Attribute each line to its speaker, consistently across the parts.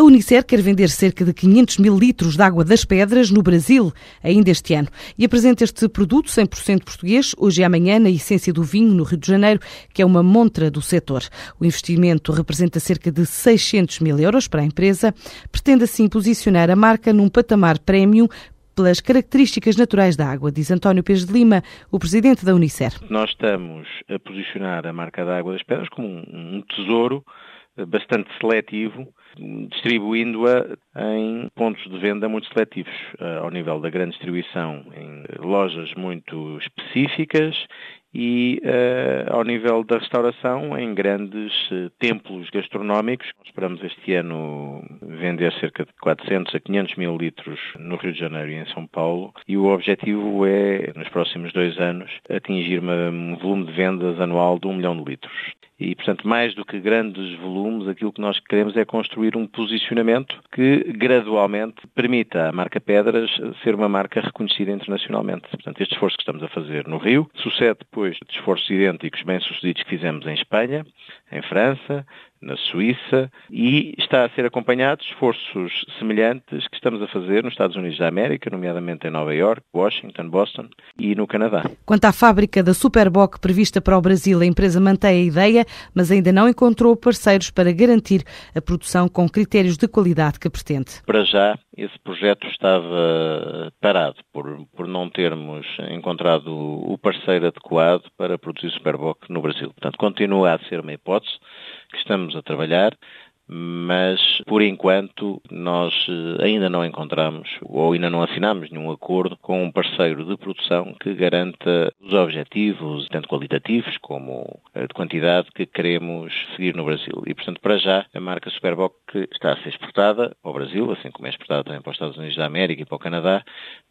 Speaker 1: A Unicer quer vender cerca de 500 mil litros de água das pedras no Brasil ainda este ano e apresenta este produto 100% português hoje e amanhã na Essência do Vinho, no Rio de Janeiro, que é uma montra do setor. O investimento representa cerca de 600 mil euros para a empresa. Pretende assim posicionar a marca num patamar premium pelas características naturais da água, diz António Pires de Lima, o presidente da Unicer.
Speaker 2: Nós estamos a posicionar a marca da água das pedras como um tesouro bastante seletivo, distribuindo-a em pontos de venda muito seletivos, eh, ao nível da grande distribuição, em lojas muito específicas e uh, ao nível da restauração em grandes uh, templos gastronómicos. Esperamos este ano vender cerca de 400 a 500 mil litros no Rio de Janeiro e em São Paulo e o objetivo é, nos próximos dois anos, atingir um volume de vendas anual de um milhão de litros. E, portanto, mais do que grandes volumes, aquilo que nós queremos é construir um posicionamento que gradualmente permita à marca Pedras ser uma marca reconhecida internacionalmente. Portanto, este esforço que estamos a fazer no Rio sucede depois de esforços idênticos bem-sucedidos que fizemos em Espanha, em França, na Suíça e está a ser acompanhado de esforços semelhantes que estamos a fazer nos Estados Unidos da América, nomeadamente em Nova York, Washington, Boston e no Canadá.
Speaker 1: Quanto à fábrica da Superboc prevista para o Brasil, a empresa mantém a ideia, mas ainda não encontrou parceiros para garantir a produção com critérios de qualidade que pretende.
Speaker 2: Para já, esse projeto estava parado por, por não termos encontrado o parceiro adequado para produzir Superboc no Brasil. Portanto, continua a ser uma hipótese que estamos a trabalhar, mas por enquanto nós eh, ainda não encontramos ou ainda não assinamos nenhum acordo com um parceiro de produção que garanta os objetivos, tanto qualitativos como eh, de quantidade, que queremos seguir no Brasil. E, portanto, para já, a marca Superboc está a ser exportada ao Brasil, assim como é exportada também para os Estados Unidos da América e para o Canadá,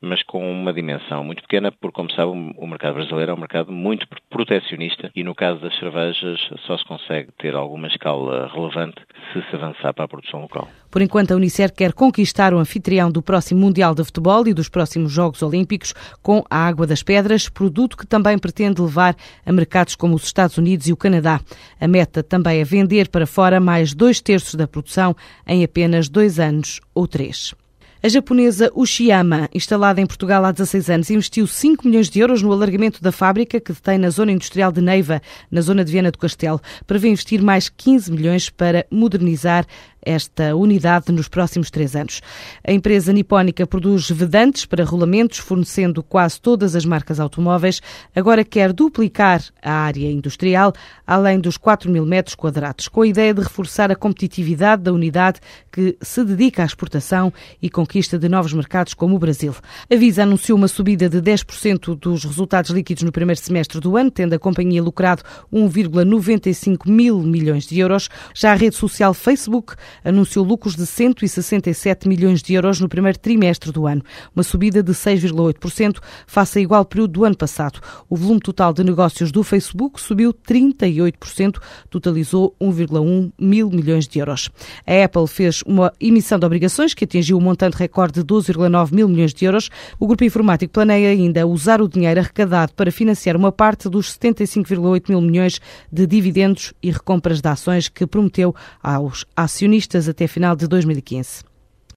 Speaker 2: mas com uma dimensão muito pequena, porque, como sabe, o mercado brasileiro é um mercado muito protecionista e, no caso das cervejas, só se consegue ter alguma escala relevante se se avançar para a produção local.
Speaker 1: Por enquanto, a Unicer quer conquistar o anfitrião do próximo Mundial de Futebol e dos próximos Jogos Olímpicos com a Água das Pedras, produto que também pretende levar a mercados como os Estados Unidos e o Canadá. A meta também é vender para fora mais dois terços da produção em apenas dois anos ou três. A japonesa Ushiyama, instalada em Portugal há 16 anos, investiu 5 milhões de euros no alargamento da fábrica que detém na zona industrial de Neiva, na zona de Viana do Castelo. Prevê investir mais 15 milhões para modernizar esta unidade nos próximos três anos. A empresa nipónica produz vedantes para rolamentos, fornecendo quase todas as marcas automóveis. Agora quer duplicar a área industrial, além dos 4 mil metros quadrados, com a ideia de reforçar a competitividade da unidade que se dedica à exportação e conquista de novos mercados como o Brasil. A Visa anunciou uma subida de 10% dos resultados líquidos no primeiro semestre do ano, tendo a companhia lucrado 1,95 mil milhões de euros. Já a rede social Facebook anunciou lucros de 167 milhões de euros no primeiro trimestre do ano, uma subida de 6,8% face a igual período do ano passado. O volume total de negócios do Facebook subiu 38%, totalizou 1,1 mil milhões de euros. A Apple fez uma emissão de obrigações que atingiu um montante recorde de 12,9 mil milhões de euros. O grupo informático planeia ainda usar o dinheiro arrecadado para financiar uma parte dos 75,8 mil milhões de dividendos e recompras de ações que prometeu aos acionistas até final de 2015.